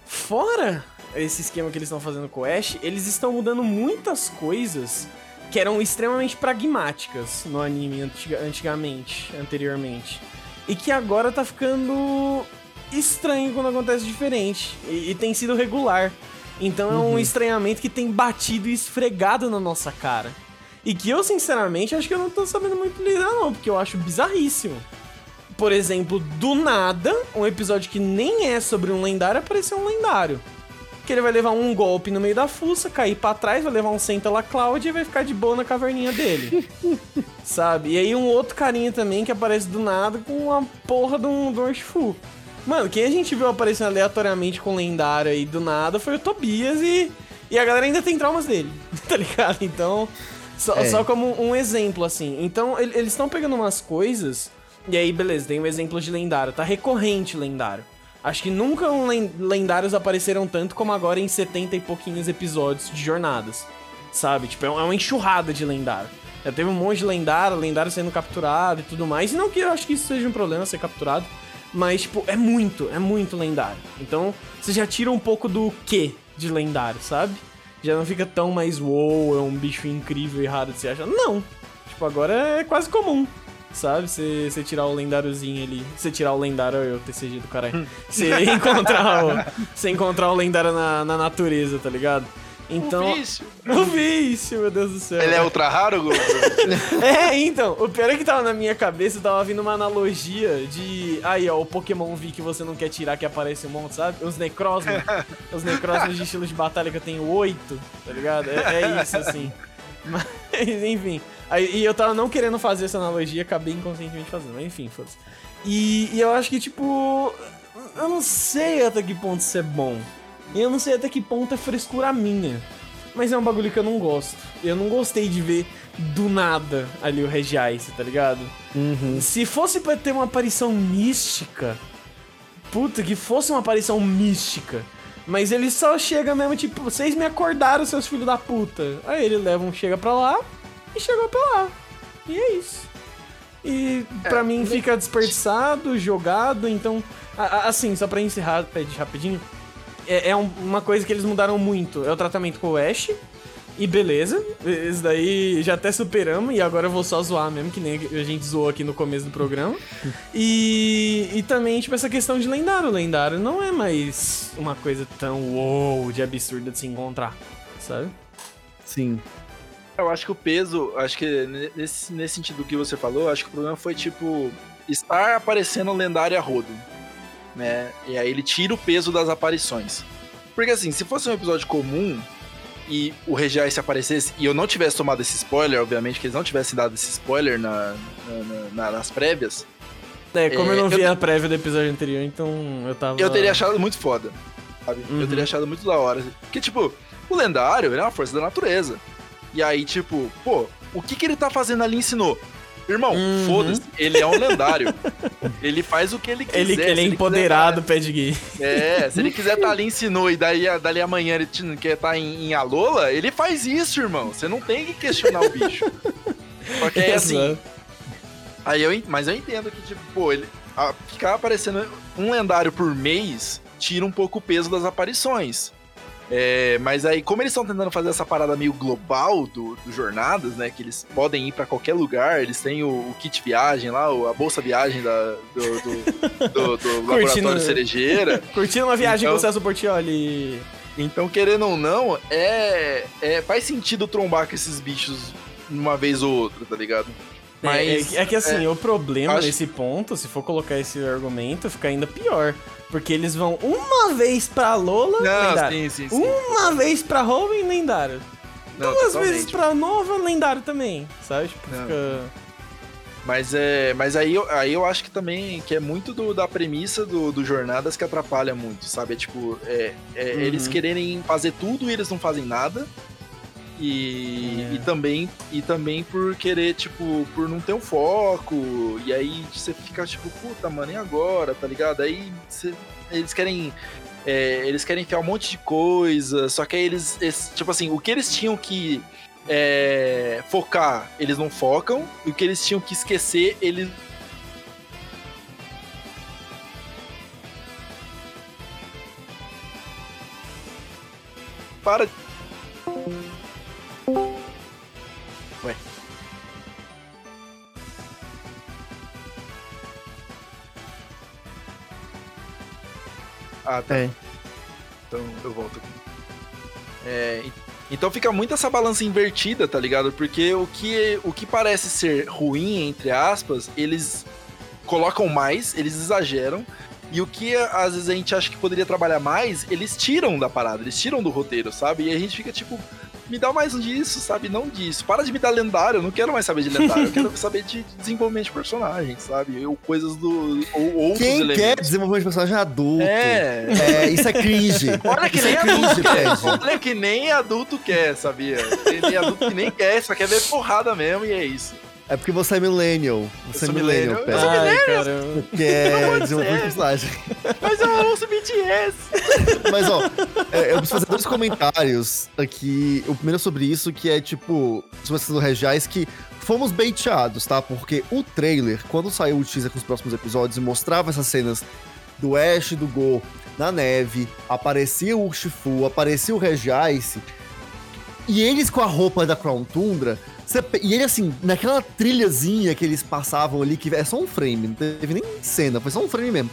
fora esse esquema que eles estão fazendo com o Ash, eles estão mudando muitas coisas que eram extremamente pragmáticas no anime antiga, antigamente, anteriormente. E que agora tá ficando estranho quando acontece diferente. E, e tem sido regular. Então é um uhum. estranhamento que tem batido e esfregado na nossa cara. E que eu, sinceramente, acho que eu não tô sabendo muito lidar, não, porque eu acho bizarríssimo por exemplo, do nada, um episódio que nem é sobre um lendário aparecer um lendário. Que ele vai levar um golpe no meio da fuça, cair para trás, vai levar um Senta Cloud e vai ficar de boa na caverninha dele. Sabe? E aí um outro carinha também que aparece do nada com uma porra de um, de um Mano, quem a gente viu aparecendo aleatoriamente com lendário aí do nada foi o Tobias e, e a galera ainda tem traumas dele, tá ligado? Então, só, é. só como um exemplo, assim. Então, eles estão pegando umas coisas e aí, beleza, tem um exemplo de lendário. Tá recorrente lendário. Acho que nunca um lendários apareceram tanto como agora em 70 e pouquinhos episódios de jornadas. Sabe? Tipo, é uma enxurrada de lendário. Já teve um monte de lendário, lendário sendo capturado e tudo mais. E não que eu acho que isso seja um problema ser capturado. Mas, tipo, é muito, é muito lendário. Então, você já tira um pouco do quê de lendário, sabe? Já não fica tão mais wow, é um bicho incrível e raro de se achar. Não. Tipo, agora é quase comum. Sabe? Você tirar o lendáriozinho ali. Você tirar o lendário, eu TCG do caralho. Você encontrar o. Você encontrar o lendário na, na natureza, tá ligado? Então. O vício. O vício, meu Deus do céu. Ele é ultra raro, Goku? É, então, o pior é que tava na minha cabeça, tava vindo uma analogia de. Aí, ó, o Pokémon V que você não quer tirar, que aparece um monte, sabe? Os Necrozma. os Necrozma de estilo de batalha que eu tenho oito, tá ligado? É, é isso, assim. Mas, enfim. Aí, e eu tava não querendo fazer essa analogia, acabei inconscientemente fazendo. Mas enfim, foda-se. E, e eu acho que, tipo. Eu não sei até que ponto isso é bom. E eu não sei até que ponto é frescura minha. Mas é um bagulho que eu não gosto. Eu não gostei de ver do nada ali o Regice, tá ligado? Uhum. Se fosse pra ter uma aparição mística. Puta, que fosse uma aparição mística. Mas ele só chega mesmo, tipo, vocês me acordaram, seus filhos da puta. Aí ele leva um chega pra lá e chegou pra lá. E é isso. E pra mim fica desperdiçado, jogado, então. a- a- Assim, só pra encerrar, pede rapidinho. É, é um- uma coisa que eles mudaram muito. É o tratamento com o Ash. E beleza, isso daí já até superamos e agora eu vou só zoar mesmo, que nem a gente zoou aqui no começo do programa. E, e também, tipo, essa questão de lendário. O lendário não é mais uma coisa tão uou de absurda de se encontrar, sabe? Sim. Eu acho que o peso, acho que ne- nesse, nesse sentido que você falou, acho que o problema foi, tipo, estar aparecendo lendário a rodo, né? E aí ele tira o peso das aparições. Porque assim, se fosse um episódio comum e o Regiais se aparecesse e eu não tivesse tomado esse spoiler, obviamente que eles não tivessem dado esse spoiler na, na- na- nas prévias, É, como É, eu não eu vi te- a prévia do episódio anterior, então eu tava. eu teria achado muito foda, sabe? Uhum. Eu teria achado muito da hora. Porque, tipo, o lendário, ele é uma força da natureza. E aí, tipo, pô, o que que ele tá fazendo ali ensinou? Irmão, Uhum. foda-se, ele é um lendário. ele faz o que ele quiser. Ele, ele é quiser empoderado, pede gay. tá- é, se ele quiser estar tá ali ensinou e daí, dali amanhã ele quer estar em, em Alola, ele faz isso, irmão. Você não tem que questionar o bicho. Porque é assim. Aí eu, mas eu entendo que, tipo, pô, ele, a- ficar aparecendo um lendário por mês tira um pouco o peso das aparições. É, mas aí, como eles estão tentando fazer essa parada meio global do, do Jornadas, né? Que eles podem ir pra qualquer lugar, eles têm o, o kit viagem lá, a bolsa viagem da, do, do, do- do laboratório cerejeira. Curtindo uma viagem Então- com o Celso Portioli. Então, querendo ou não, é, é faz sentido trombar com esses bichos uma vez ou outra, tá ligado? Mas, é, é que assim, o problema acho- nesse ponto, se for colocar esse argumento, fica ainda pior. Porque eles vão uma vez pra Lola, Não, lendário. sim, sim, sim. Uma vez pra Robin, lendário. Não, Duas totalmente. vezes pra Nova, lendário também. Sabe? Tipo, Não. fica. Mas é, mas aí, eu- aí eu acho que também que é muito do- da premissa do, do Jornadas que atrapalha muito, sabe? É tipo, é, é Uhum. eles quererem fazer tudo e eles não fazem nada. E, É. e também e também por querer, tipo, por não ter um foco. E aí você fica tipo, puta, mano, e agora, tá ligado? Aí você- eles querem é, eles querem enfiar um monte de coisa, só que aí eles, eles- tipo assim, o que eles tinham que é, focar, eles não focam, e o que eles tinham que esquecer, eles. Para. Ah, tá. É. Então eu volto aqui. É, então fica muito essa balança invertida, tá ligado? Porque o que, o que parece ser ruim, entre aspas, eles colocam mais, eles exageram. E o que às vezes a gente acha que poderia trabalhar mais, eles tiram da parada, eles tiram do roteiro, sabe? E a gente fica tipo, me dá mais disso, sabe? Não disso. Para de me dar lendário, eu não quero mais saber de lendário, eu quero saber de desenvolvimento de personagem, sabe? Ou coisas do. Ou outros Quem elementos. quer desenvolver de personagem adulto? É, É, isso é cringe. Olha que Isso nem é adulto quer. Olha que nem adulto quer, sabia? Tem adulto que nem quer, só quer ver porrada mesmo e é isso. É porque você é millennial. Você é millennial. Pé. Eu sou millennial. caramba. Que é personagem. Mas eu ouço BTS. Mas, ó, é, eu preciso fazer dois comentários aqui. O primeiro é sobre isso, que é, tipo, sobre essa do Regiais, que fomos baiteados, tá? Porque o trailer, quando saiu o teaser com os próximos episódios e mostrava essas cenas do Ash e do Go na neve, aparecia o Urshifu, aparecia o Regiais, e eles com a roupa da Crown Tundra, pe- e ele assim, naquela trilhazinha que eles passavam ali, que é só um frame, não teve nem cena, foi só um frame mesmo,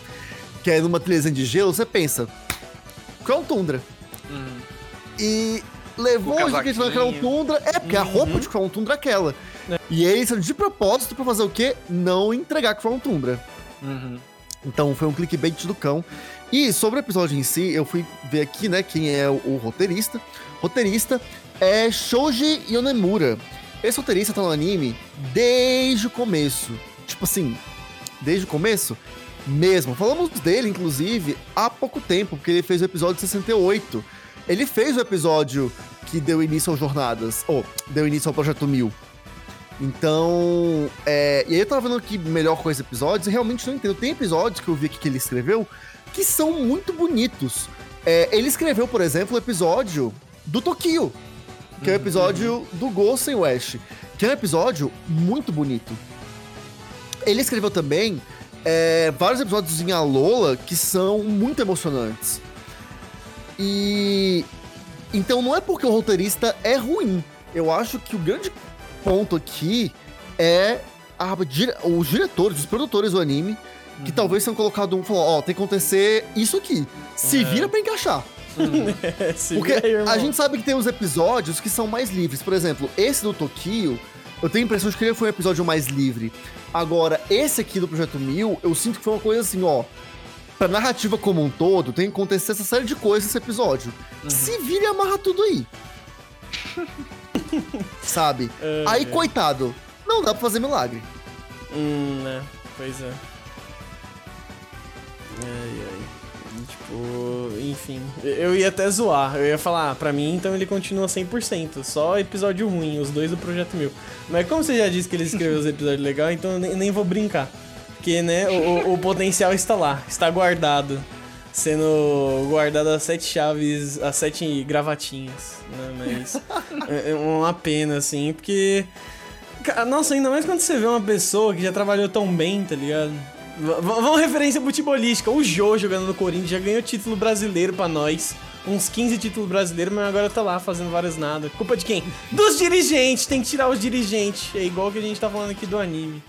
que é numa trilhazinha de gelo, você pensa, Crown Tundra. Uhum. E levou a o gente na Crown. Tundra, é porque a Uhum. roupa de Crown Tundra é aquela. É. E eles de propósito pra fazer o quê? Não entregar Crown Tundra. Uhum. Então foi um clickbait do cão. E sobre o episódio em si, eu fui ver aqui, né, quem é o, o roteirista. Roteirista é Shoji Yonemura. Esse roteirista tá no anime desde o começo. Tipo assim, desde o começo mesmo. Falamos dele, inclusive, há pouco tempo, porque ele fez o episódio 68. Ele fez o episódio que deu início ao Jornadas, ou deu início ao Projeto Mil. Então, é, e aí eu tava vendo aqui melhor com esses episódios e realmente não entendo. Tem episódios que eu vi aqui que ele escreveu que são muito bonitos. É, ele escreveu, por exemplo, o episódio do Tokyo, que é o episódio do Ghost and West, que é um episódio muito bonito. Ele escreveu também é, vários episódios em Alola que são muito emocionantes. E então não é porque o roteirista é ruim. Eu acho que o grande ponto aqui é a os diretores, os produtores do anime, que talvez tenham colocado um falou, ó, tem que acontecer isso aqui. Se vira pra encaixar. Porque a gente sabe que tem uns episódios que são mais livres. Por exemplo, esse do Tokyo, eu tenho a impressão de que ele foi um episódio mais livre. Agora, esse aqui do Projeto Mil, eu sinto que foi uma coisa assim, ó. Pra narrativa como um todo, tem que acontecer essa série de coisas nesse episódio. Se vira e amarra tudo aí. Sabe? É, Aí, é. coitado, não dá pra fazer milagre. Hum, né? Pois é. Ai, ai. Tipo, enfim. Eu ia até zoar. Eu ia falar, ah, pra mim, então ele continua 100%. Só episódio ruim, os dois do Projeto Mil. Mas como você já disse que ele escreveu os episódios legais, então eu nem, nem vou brincar. Porque, né, o, o- o potencial está lá, está guardado. Sendo guardado as sete chaves, as sete gravatinhas, né? Mas é é uma pena, assim, porque Nossa, ainda mais quando você vê uma pessoa que já trabalhou tão bem, tá ligado? Vamos referência futebolística. O Jô jogando no Corinthians já ganhou título brasileiro pra nós. Uns 15 títulos brasileiros, mas agora tá lá fazendo vários nada. Culpa de quem? Dos dirigentes! Tem que tirar os dirigentes. É igual que a gente tá falando aqui do anime.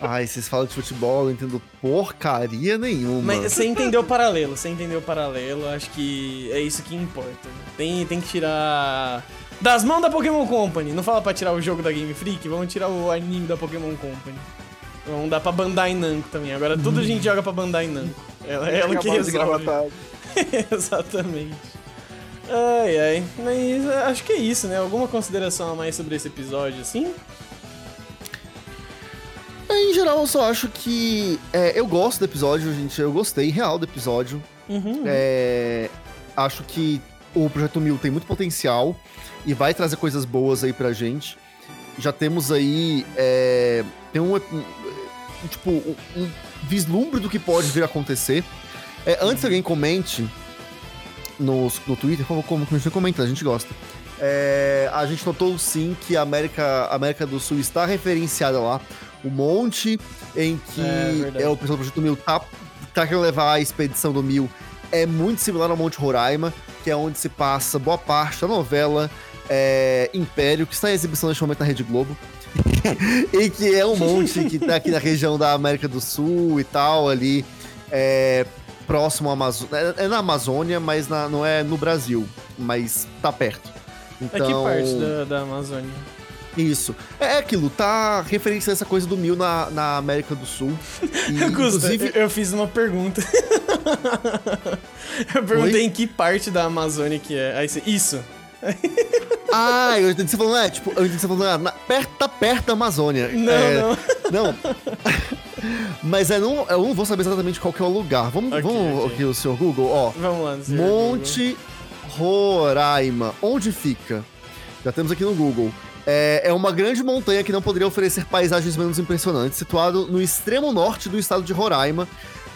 Ai, vocês falam de futebol, eu não entendo porcaria nenhuma. Mas você entendeu o paralelo, você entendeu o paralelo. Acho que é isso que importa. Tem, tem que tirar. Das mãos da Pokémon Company. Não fala pra tirar o jogo da Game Freak, vamos tirar o anime da Pokémon Company. Vamos dar pra Bandai Namco também. Agora tudo a gente joga pra Bandai Namco. Ela, ela que resolve. Exatamente. Ai, ai. Mas é, acho que é isso, né? Alguma consideração a mais sobre esse episódio, assim? É, Em geral, eu só acho que. é, eu gosto do episódio, gente. Eu gostei real do episódio. Uhum. É, acho que o Projeto Mil tem muito potencial e vai trazer coisas boas aí pra gente. Já temos aí. é, tem um, Tipo, um, um vislumbre do que pode vir a acontecer. É, antes que alguém comente no, no Twitter, por favor, comentando, a gente gosta. É, a gente notou sim que a América, América do Sul está referenciada lá. O monte em que É, verdade. é, o pessoal do Projeto Mil tá, tá querendo levar a expedição do Mil é muito similar ao Monte Roraima, que é onde se passa boa parte da novela é, Império, que está em exibição neste momento na Rede Globo. e que é um monte que tá aqui na região da América do Sul e tal, ali é, próximo à Amazônia. É, é na Amazônia, mas na- não é no Brasil, mas tá perto. É Então, que parte da, da Amazônia? Isso. É aquilo, tá referência a essa coisa do mil na, na América do Sul. E, Gusta, inclusive, eu, eu fiz uma pergunta. eu perguntei Oi? em que parte da Amazônia que é. Aí você, isso. Ah, eu entendi você falando, é, tipo, eu entendi você falando, ah, na, perto, tá perto da Amazônia. Não, É, não. Não. Mas é, não, eu não vou saber exatamente qual que é o lugar. Vamos, Ok, vamos ok. aqui, o senhor Google, ó. Vamos lá. senhor Monte Roraima. Onde fica? Já temos aqui no Google. É, é uma grande montanha que não poderia oferecer paisagens menos impressionantes, situado no extremo norte do estado de Roraima.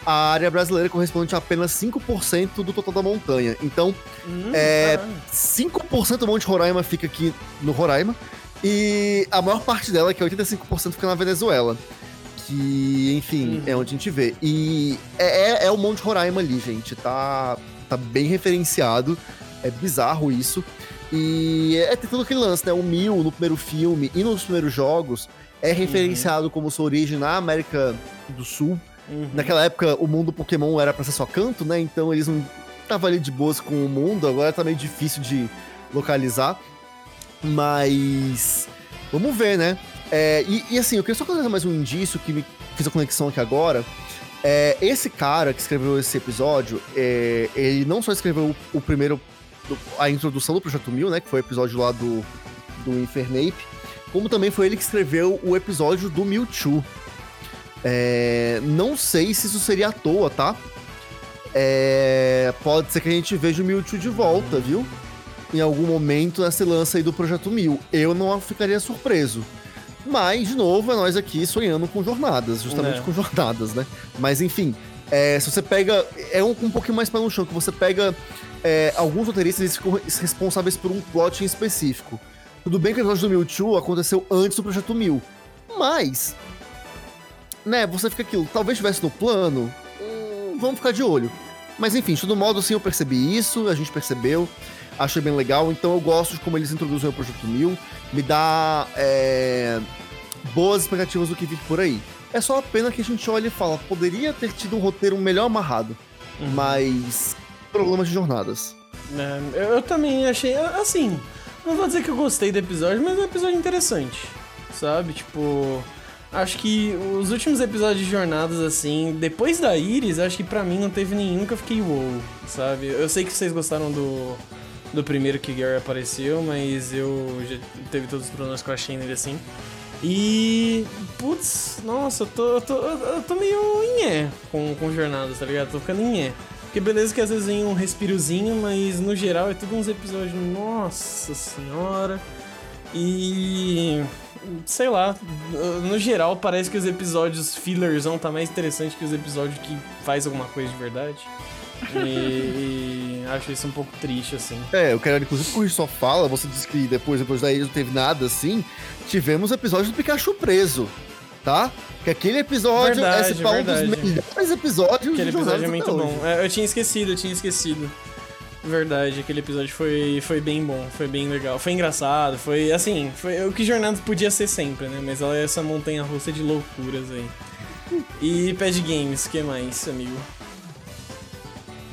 A área brasileira corresponde a apenas 5% do total da montanha. Então, Hum, É, caralho. 5% do Monte Roraima fica aqui no Roraima. E a maior parte dela, que é 85%, fica na Venezuela. Que, enfim, Uhum. é onde a gente vê. E é, é- é o Monte Roraima ali, gente. Tá, tá bem referenciado. É bizarro isso. E é, tem todo aquele lance, né? O Mil no primeiro filme e nos primeiros jogos é referenciado como sua origem na América do Sul. Uhum. Naquela época, o mundo Pokémon era pra ser só canto, né? Então eles não estavam ali de boas com o mundo, agora tá meio difícil de localizar. Mas. Vamos ver, né? É, e, e assim, eu queria só colocar mais um indício que me fiz a conexão aqui agora. É, esse cara que escreveu esse episódio, é, ele não só escreveu o, o primeiro. a introdução do Projeto Mil, né? Que foi o episódio lá do, do Infernape. Como também foi ele que escreveu o episódio do Mewtwo. É, não sei se isso seria à toa, tá? É, pode ser que a gente veja o Mewtwo de volta, viu? Em algum momento nesse lance aí do Projeto Mil. Eu não ficaria surpreso. Mas, de novo, é nós aqui sonhando com jornadas, justamente É. com jornadas, né? Mas enfim, é, se você pega. É um, um pouquinho mais pé no chão, que você pega é, alguns roteiristas eles ficam responsáveis por um plot em específico. Tudo bem que o episódio do Mewtwo aconteceu antes do Projeto Mil. Mas, né, você fica aquilo, talvez estivesse no plano, hum, vamos ficar de olho. Mas enfim, de todo modo, assim, eu percebi isso, a gente percebeu, achei bem legal, então eu gosto de como eles introduzem o Projeto Mil, me dá é, boas expectativas do que vir por aí. É só a pena que a gente olha e fala, poderia ter tido um roteiro melhor amarrado, Uhum. mas problemas de jornadas. É, eu, eu também achei, assim, não vou dizer que eu gostei do episódio, mas é um episódio interessante, sabe? Tipo, acho que os últimos episódios de jornadas, assim, depois da Iris, acho que pra mim não teve nenhum que eu fiquei wow, sabe? Eu sei que vocês gostaram do, do primeiro que Gary apareceu, mas eu já teve todos os problemas que eu achei nele assim. E. Putz, nossa, eu tô, eu tô, eu tô meio em com, com jornadas, tá ligado? Tô ficando em porque beleza que às vezes vem um respirozinho, mas no geral é tudo uns episódios, nossa senhora. E. Sei lá, no geral parece que os episódios fillers vão estar mais interessantes que os episódios que faz alguma coisa de verdade. E, e acho isso um pouco triste, assim. É, eu quero, inclusive, que o só fala, você disse que depois, depois daí não teve nada assim. Tivemos episódio do Pikachu preso, tá? Que aquele episódio Verdade, é se pá, um dos verdade. melhores episódios Aquele de episódio é muito bom. É, eu tinha esquecido, eu tinha esquecido. Verdade, aquele episódio foi, foi bem bom, foi bem legal. Foi engraçado, foi assim, foi o que Jornadas podia ser sempre, né? Mas ela é essa montanha russa de loucuras aí. E Pad Games, que mais, amigo?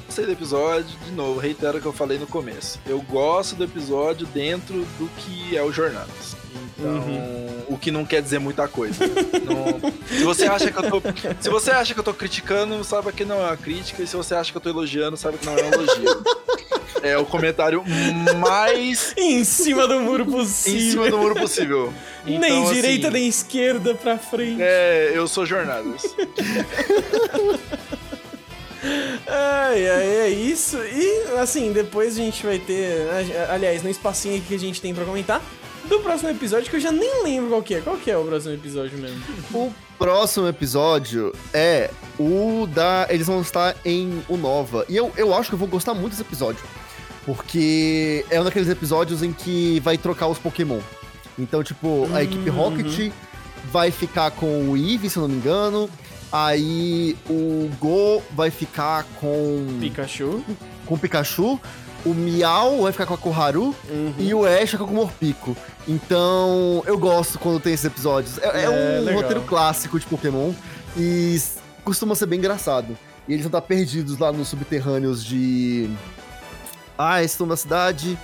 Gostei do episódio, de novo, reitero o que eu falei no começo. Eu gosto do episódio dentro do que é o Jornadas. Então, Uhum. o que não quer dizer muita coisa. Não- se você acha que eu tô, se você acha que eu tô criticando, saiba que não é uma crítica, e se você acha que eu tô elogiando, saiba que não é um elogio. é o comentário mais Em cima do muro em cima possível. do muro possível. nem Então, assim, direita nem esquerda pra frente. É, eu sou Jornadas. Ai, ai, é isso. E assim, depois a gente vai ter. Aliás, no espacinho aqui que a gente tem pra comentar. Do próximo episódio, que eu já nem lembro qual que é. Qual que é o próximo episódio mesmo? O próximo episódio é o da. Eles vão estar em o Nova. E eu, eu acho que eu vou gostar muito desse episódio. Porque é um daqueles episódios em que vai trocar os Pokémon. Então, tipo, a equipe Uhum. Rocket vai ficar com o Eevee, se eu não me engano. Aí o Go vai ficar com, Pikachu. com o Pikachu. O Miau vai ficar com a Koharu. Uhum. E o Ash fica com o Morpico. Então, eu gosto quando tem esses episódios. É, é É, um legal. roteiro clássico de Pokémon e costuma ser bem engraçado. E eles vão estar perdidos lá nos subterrâneos de. Ah, eles estão na cidade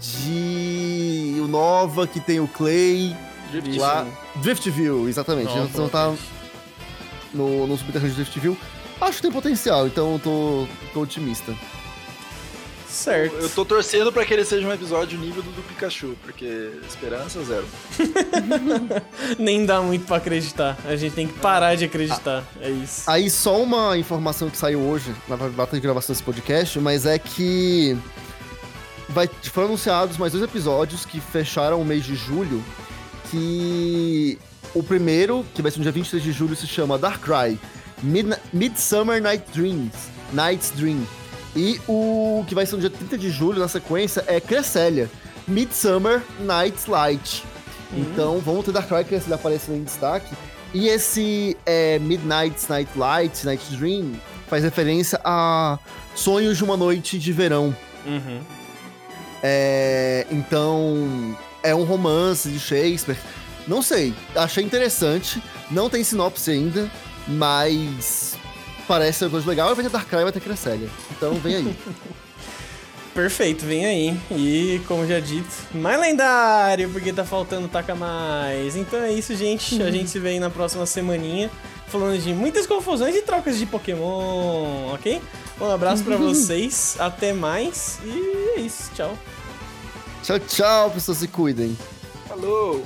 de. O Nova, que tem o Clay. Drift. Lá. Driftville, exatamente. Eles vão estar no, no subterrâneo de Driftville. Acho que tem potencial, então eu tô, tô otimista. Certo. Eu tô torcendo pra que ele seja um episódio nível do, do Pikachu, porque esperança zero. Nem dá muito pra acreditar. A gente tem que parar de acreditar. É isso. Aí só uma informação que saiu hoje, na data de gravação desse podcast, mas é que vai, foram anunciados mais dois episódios que fecharam o mês de julho. Que o primeiro, que vai ser no dia 23 de julho, se chama Darkrai Mid Midsummer Night Dreams. Night's Dream. E o que vai ser no dia 30 de julho, na sequência, é Cresselia. Midsummer Night's Light. Uhum. Então, vamos ter Darkrai Cresselia aparecendo em destaque. E esse é, Midnight's Night Light, Night Dream, faz referência a Sonhos de uma Noite de Verão. Uhum. É, então, é um romance de Shakespeare. Não sei, achei interessante. Não tem sinopse ainda, mas parece ser coisa legal. Vai ter Darkrai e vai ter Cresselia. Então, vem aí. Perfeito, vem aí. E, como já dito, mais lendário, porque tá faltando taca mais. Então é isso, gente. A gente se vê aí na próxima semaninha, falando de muitas confusões e trocas de Pokémon, ok? Um abraço para vocês, até mais e é isso, tchau. Tchau, tchau, pessoas se cuidem. Falou!